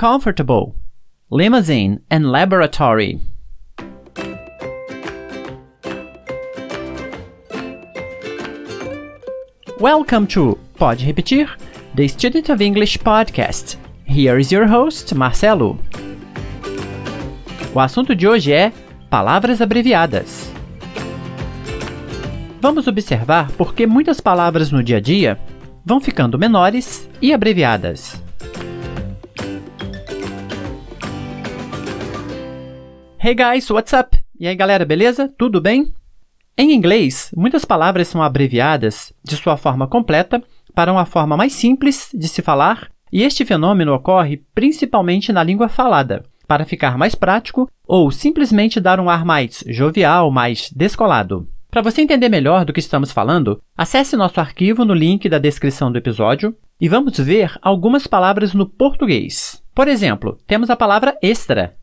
comfortable, limousine and laboratory. Welcome to Pode Repetir, the Student of English podcast. Here is your host, Marcelo. O assunto de hoje é palavras abreviadas. Vamos observar por que muitas palavras no dia a dia vão ficando menores e abreviadas. Hey guys, what's up? E aí galera, beleza? Tudo bem? Em inglês, muitas palavras são abreviadas de sua forma completa para uma forma mais simples de se falar, e este fenômeno ocorre principalmente na língua falada, para ficar mais prático ou simplesmente dar um ar mais jovial, mais descolado. Para você entender melhor do que estamos falando, acesse nosso arquivo no link da descrição do episódio e vamos ver algumas palavras no português. Por exemplo, temos a palavra extra,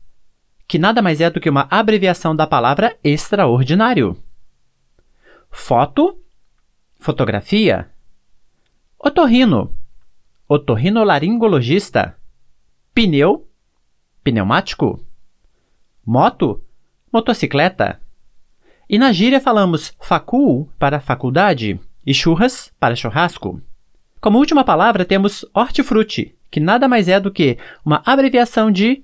que nada mais é do que uma abreviação da palavra extraordinário. Foto, fotografia. Otorrino, otorrinolaringologista. Pneu, pneumático. Moto, motocicleta. E na gíria falamos facul para faculdade e churras para churrasco. Como última palavra temos hortifruti, que nada mais é do que uma abreviação de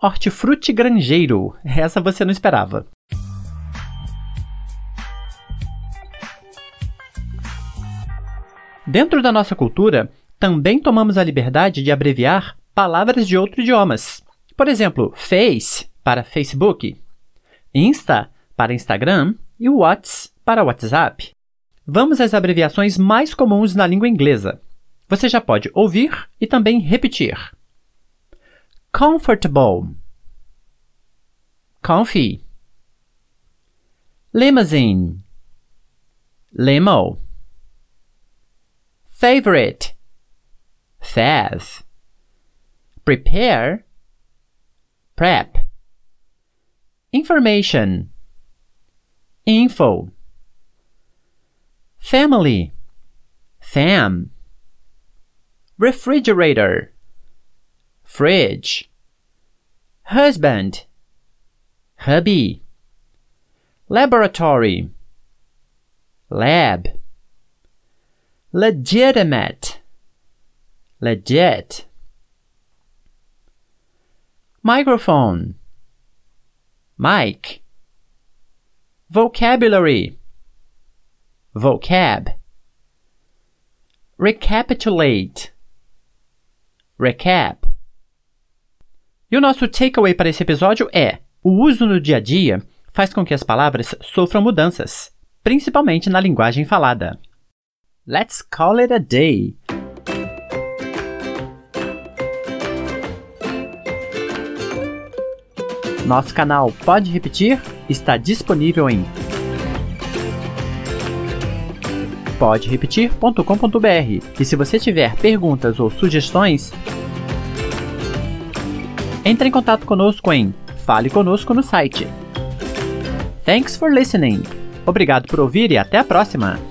Hortifruti Grangeiro. Essa você não esperava. Dentro da nossa cultura, também tomamos a liberdade de abreviar palavras de outros idiomas. Por exemplo, Face para Facebook, Insta para Instagram e Whats para WhatsApp. Vamos às abreviações mais comuns na língua inglesa. Você já pode ouvir e também repetir comfortable, comfy, limousine, limo, favorite, fav, prepare, prep, information, info, family, fam, refrigerator, fridge, husband, hubby, laboratory, lab, legitimate, legit, microphone, mic, vocabulary, vocab, recapitulate, recap. E o nosso takeaway para esse episódio é: o uso no dia a dia faz com que as palavras sofram mudanças, principalmente na linguagem falada. Let's call it a day. Nosso canal Pode Repetir está disponível em poderepetir.com.br. E se você tiver perguntas ou sugestões, entre em contato conosco em Fale Conosco no site. Thanks for listening. Obrigado por ouvir e até a próxima!